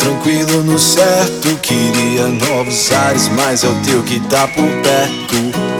Tranquilo no certo, queria novos ares, mas é o teu que tá por perto.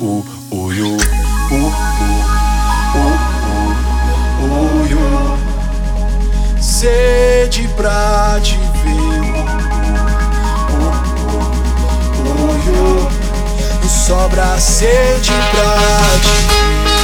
o sede pra te ver sobra sede pra te ver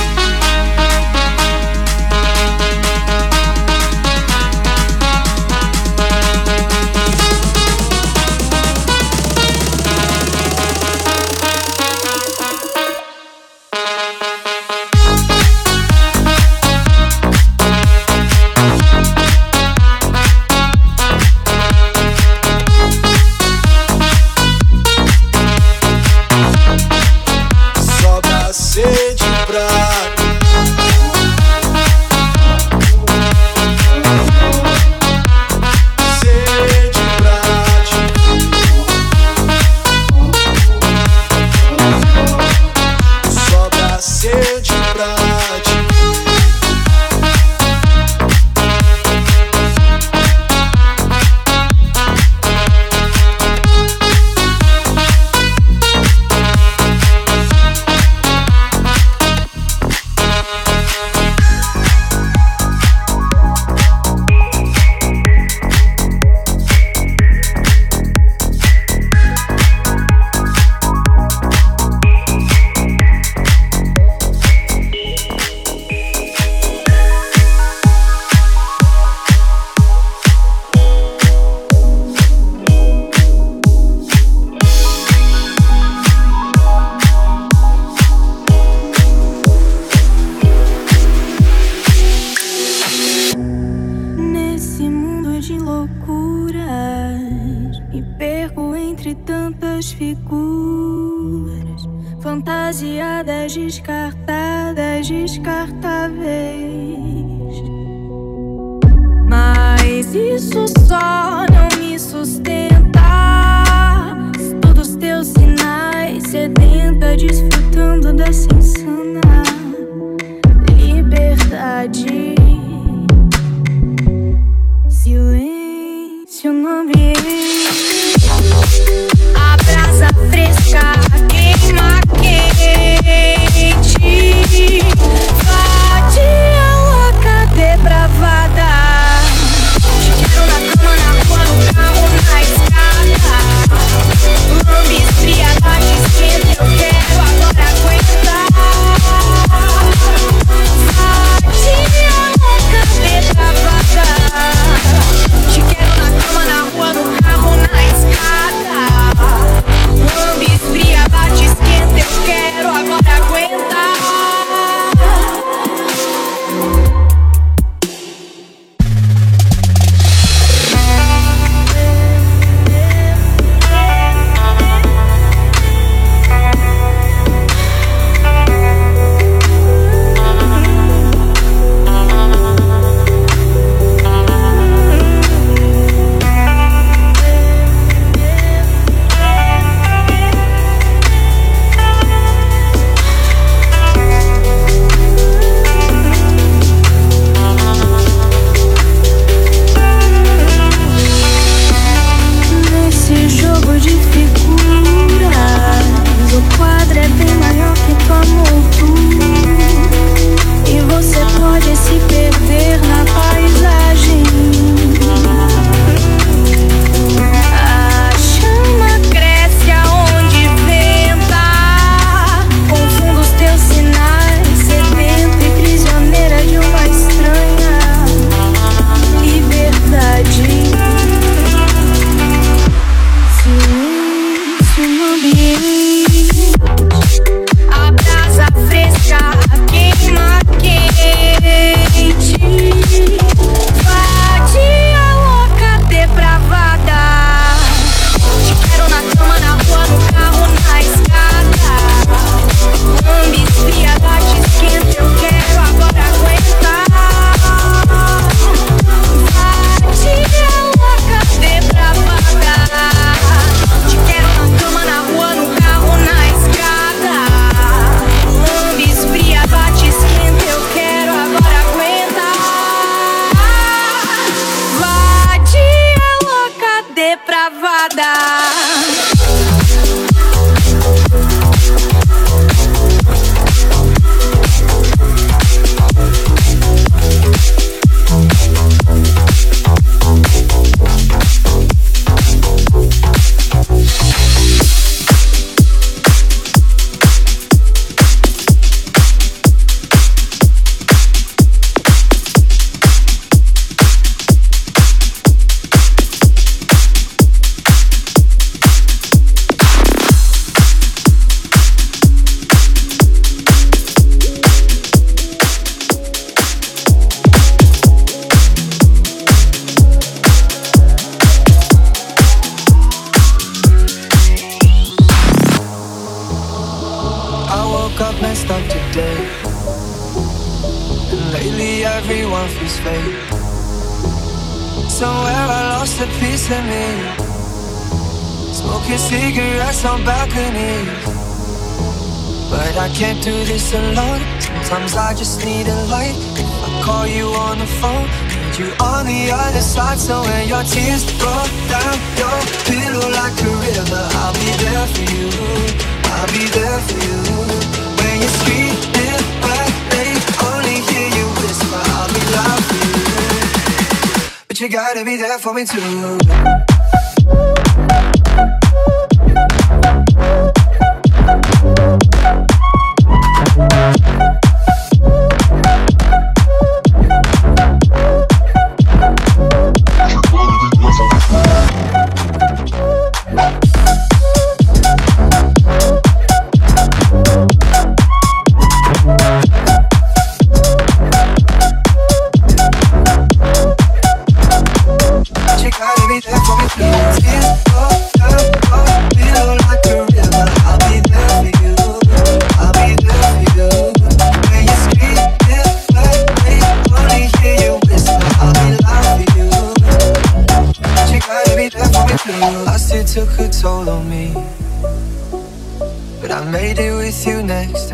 influencer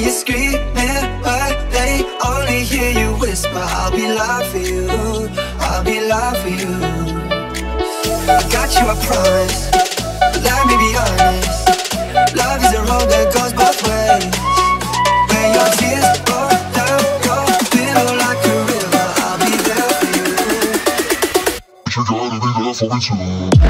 You're screaming, but they only hear you whisper, I'll be loud for you. I'll be loud for you. I got you, I promise. Let me be honest. Love is a road that goes both ways. When your tears roll down your like a river, I'll be there for you. But you gotta be there for me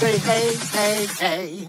hey, hey, hey, hey.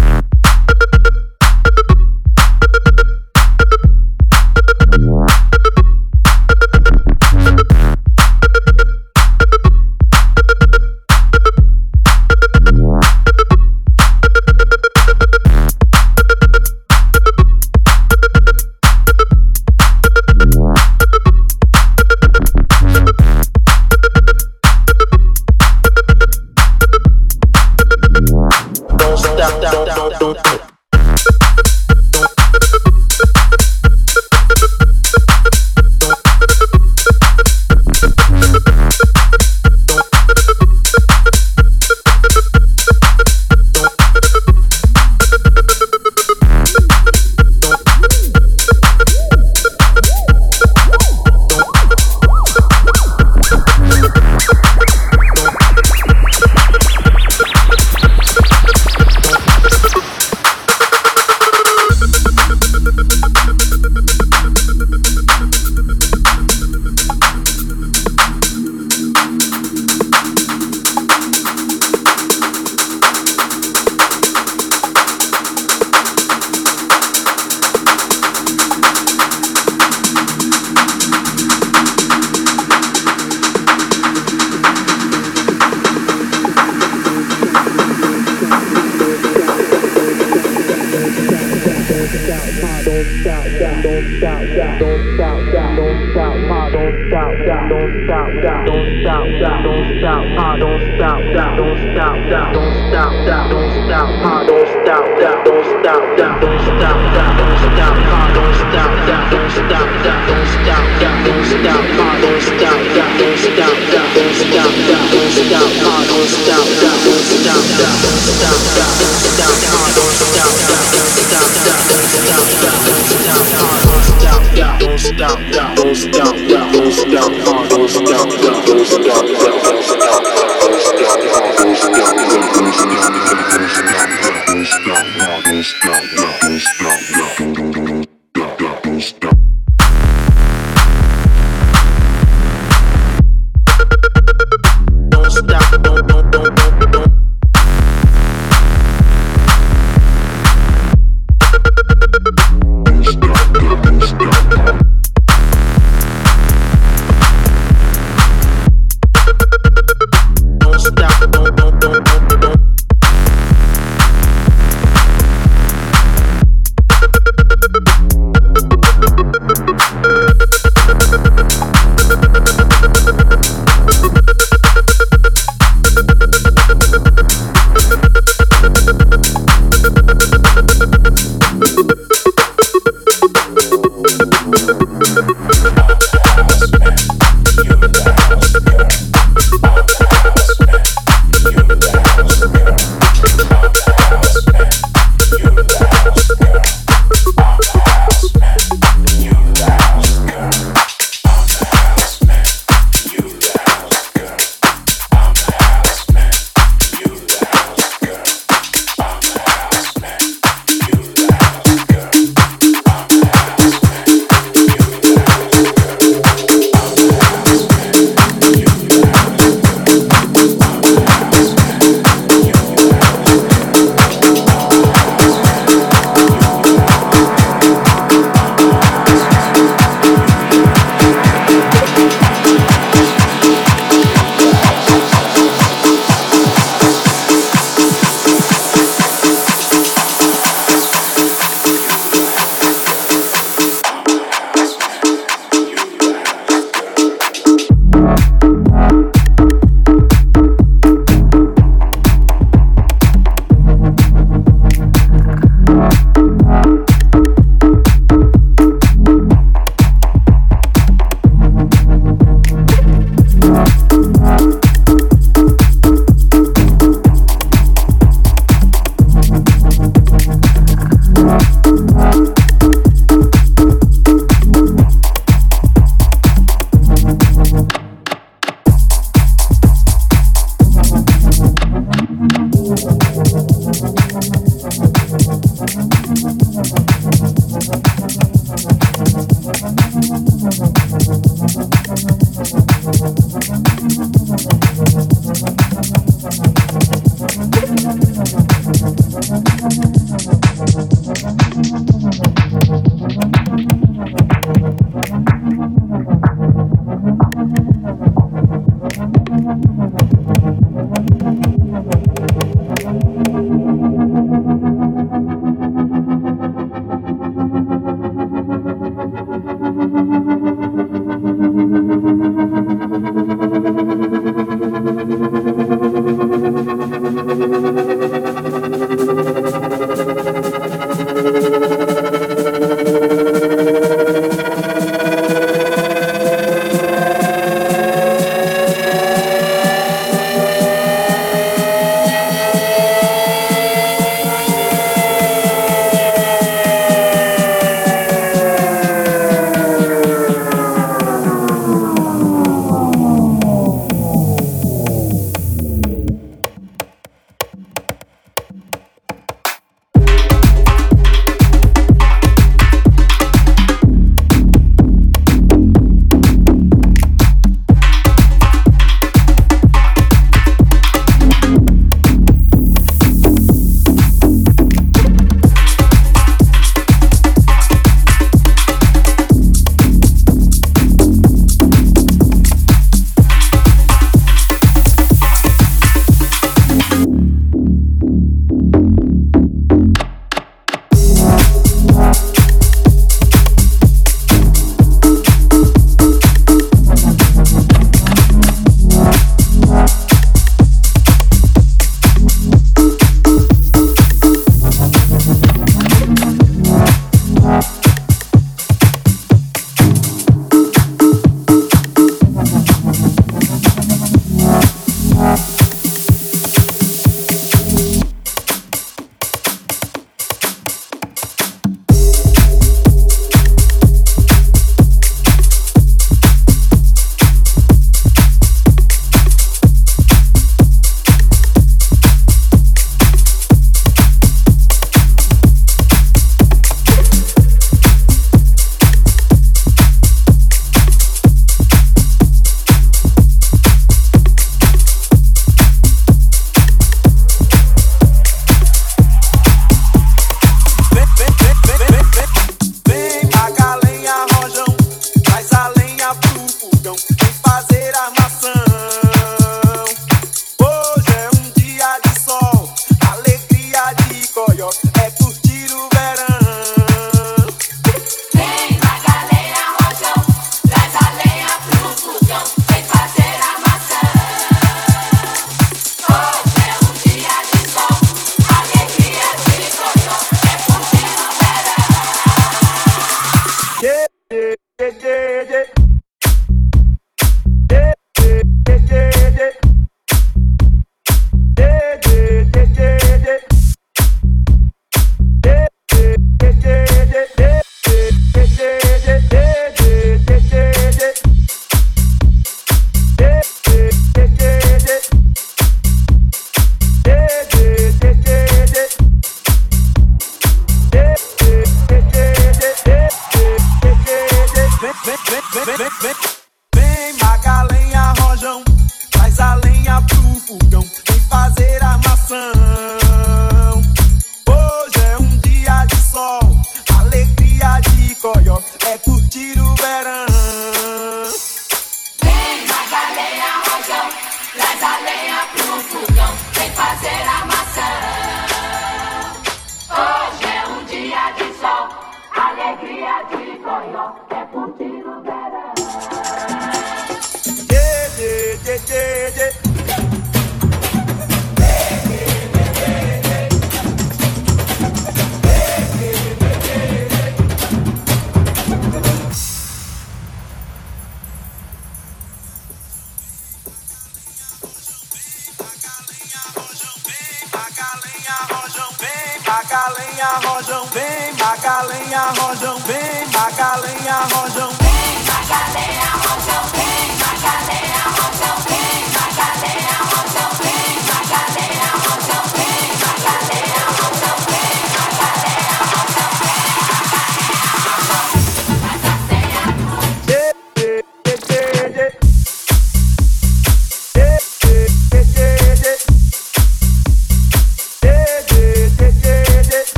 arrojam, vem macalenha, arrojam, vem macalenha, arrojam.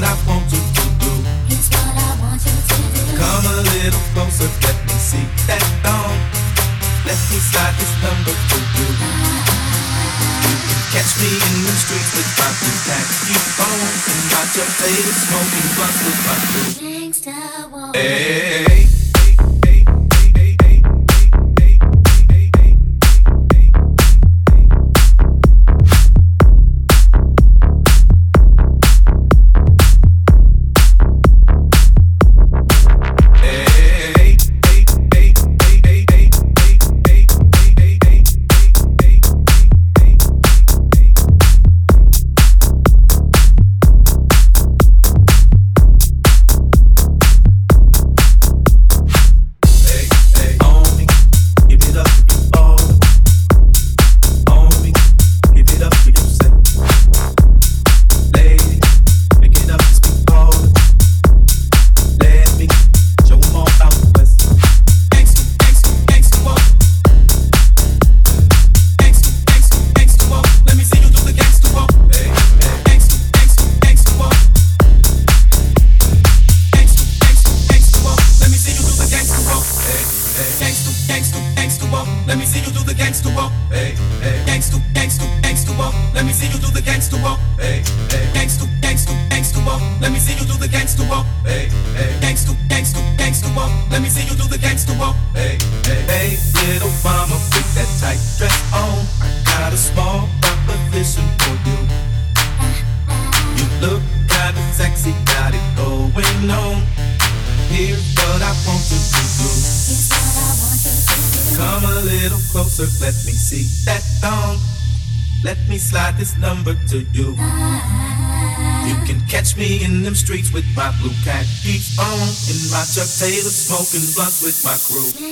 what I want you to do. It's what I want you to do. Come a little closer, let me see that thong. Let me slide this number to you. You can catch me in the streets with my taxi phone and watch your favorite smoking blunts. Gangsta. Hey. Blue cat keeps on, in my Chuck Taylor smoking blunts with my crew.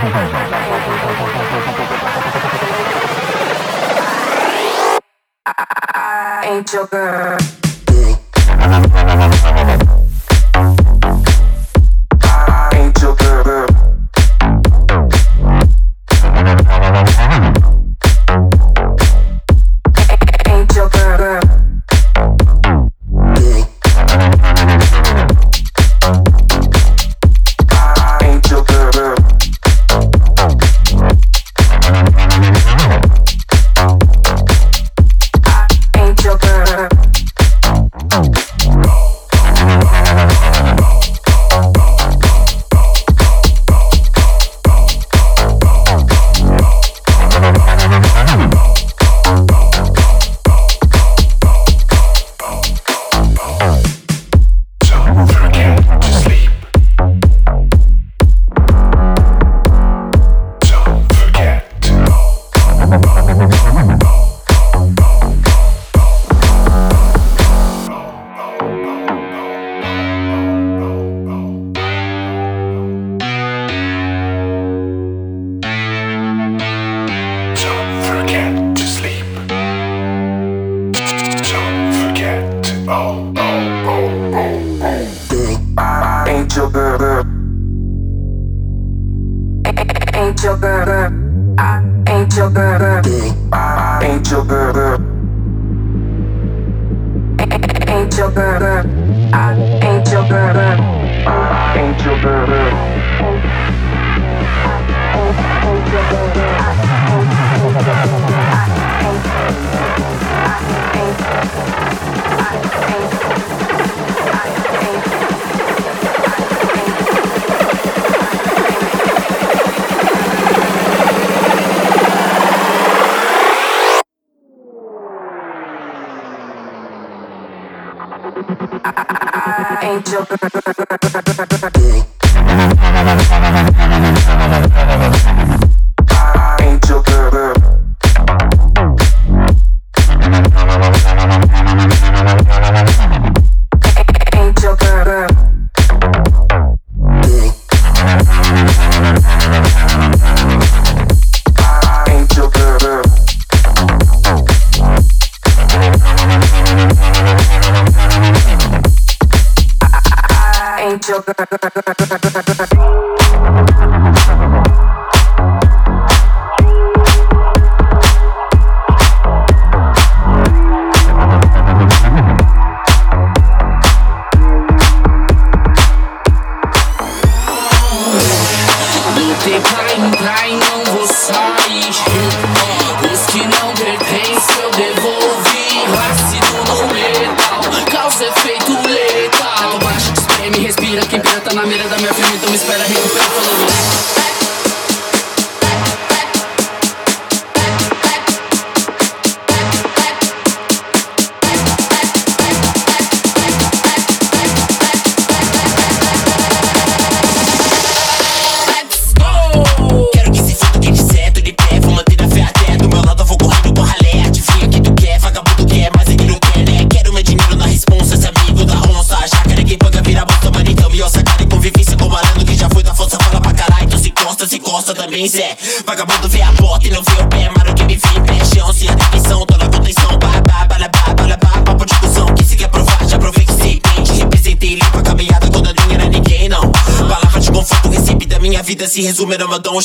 I ain't your girl.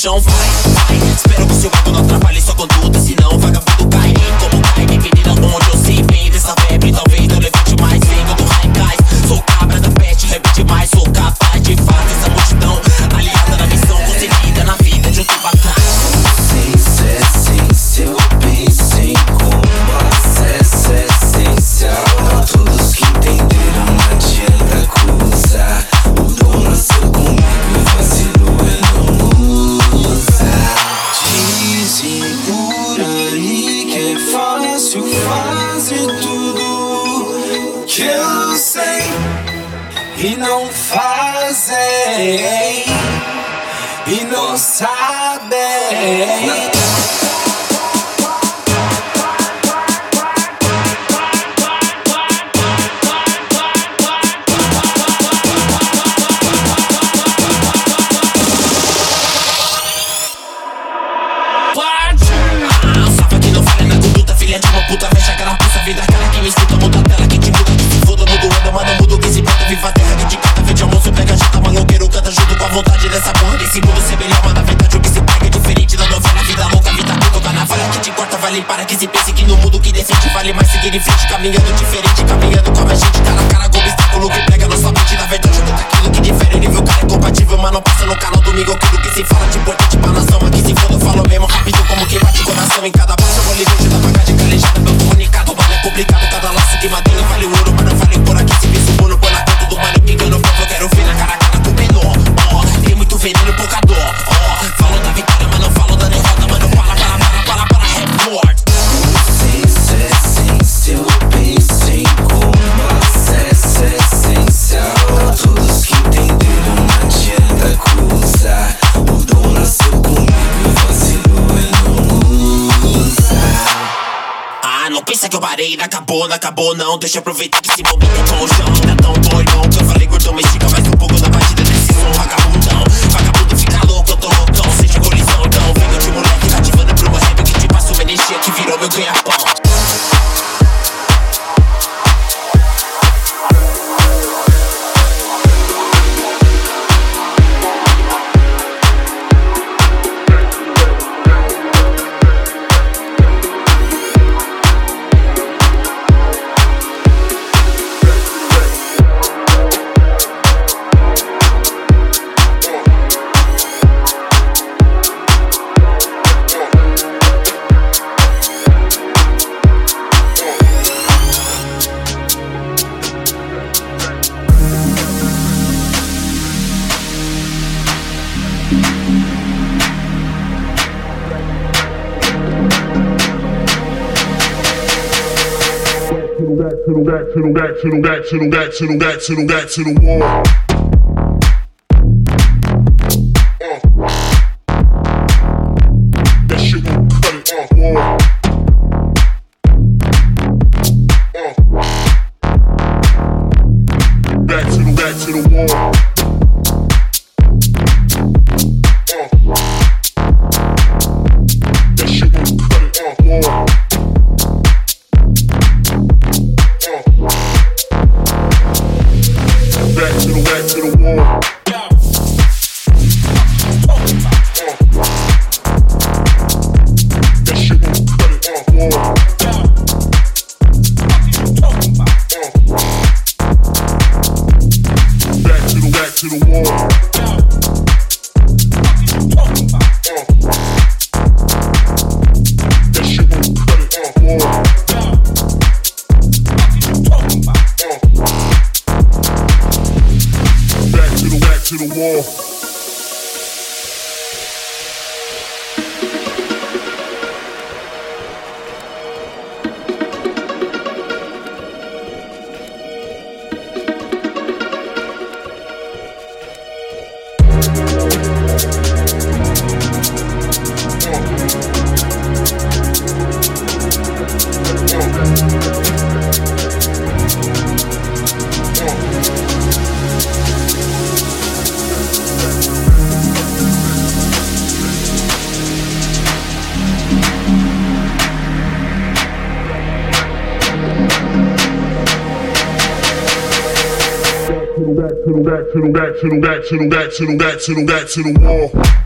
on fire. falência, quase tudo que eu sei e não fazem e não sabem. Aquele flash caminhando acabou, não acabou não. Deixa aproveitar que se bobear back to the back to the back to the back to the back to the back to the wall. to the back to the back to the back to the back to the wall.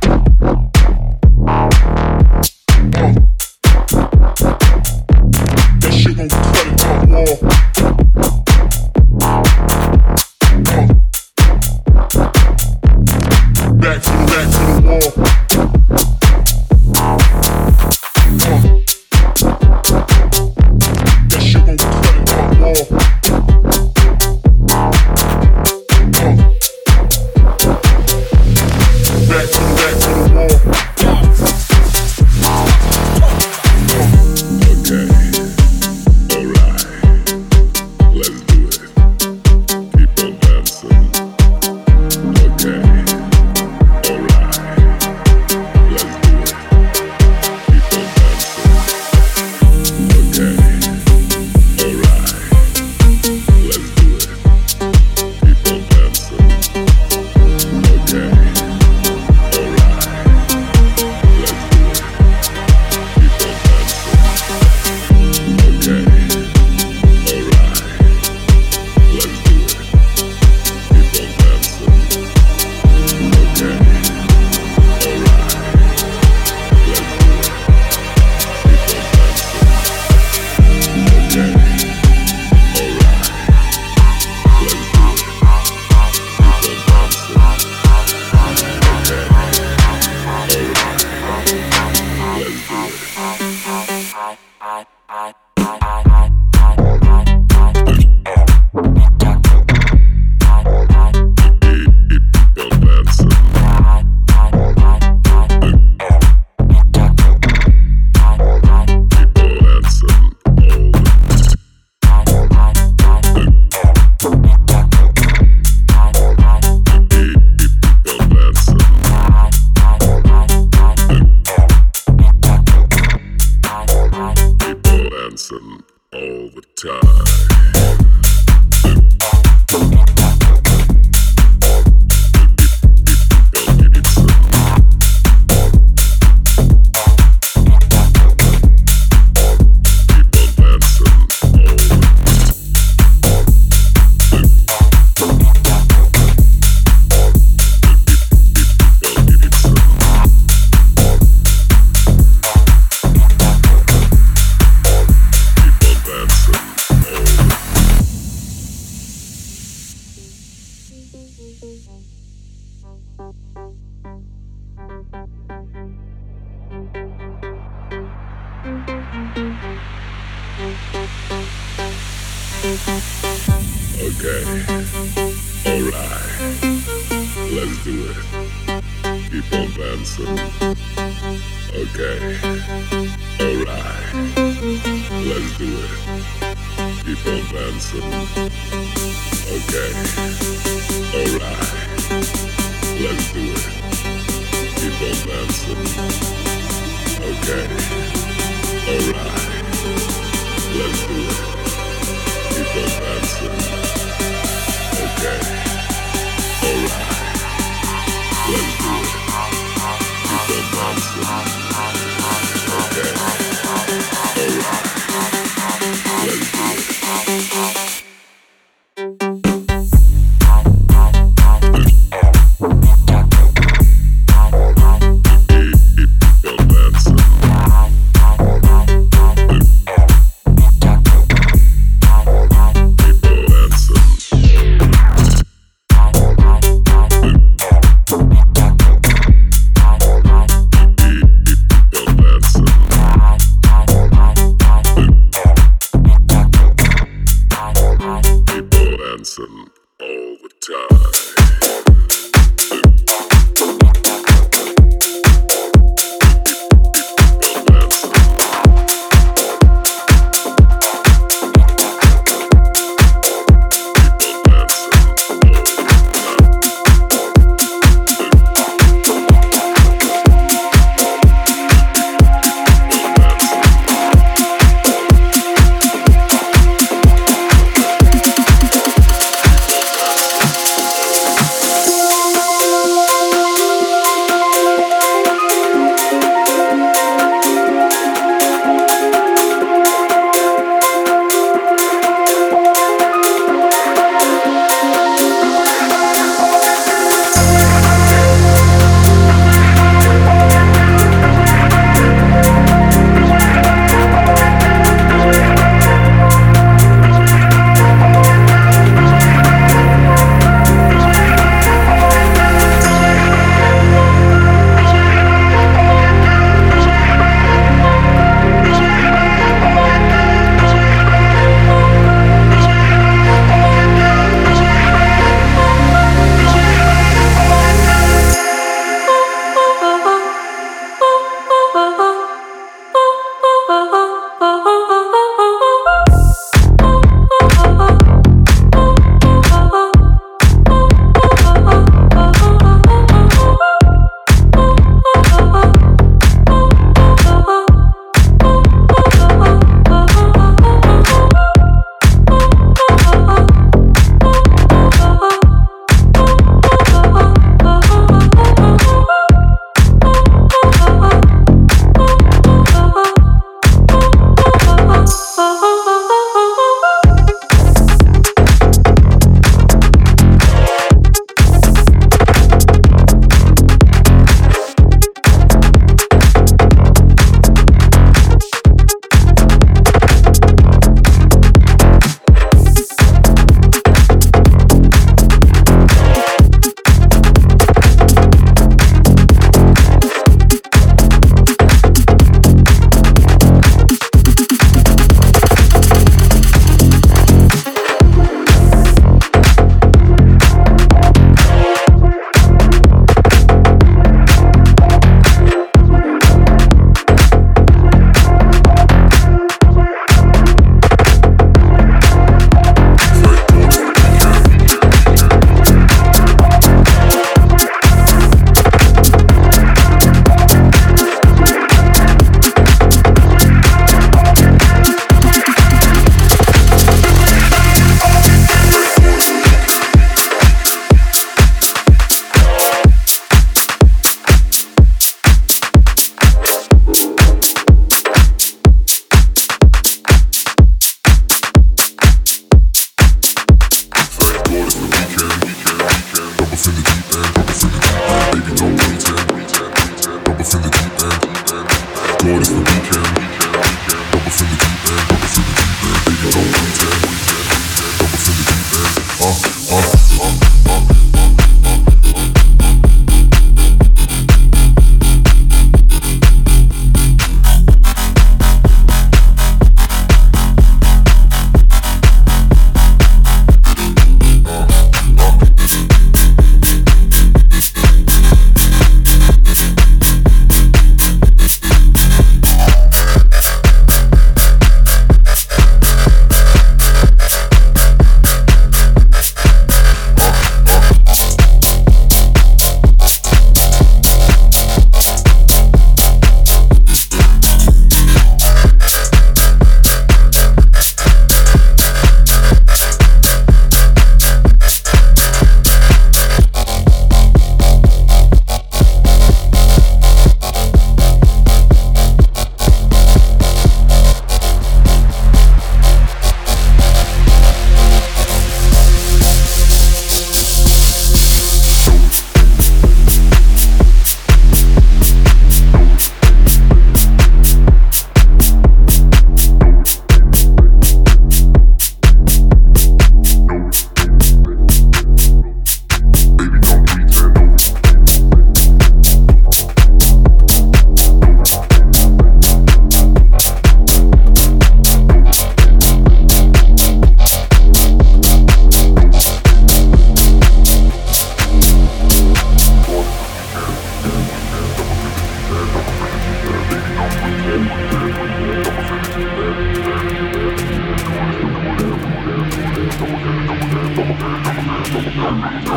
Thank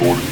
you.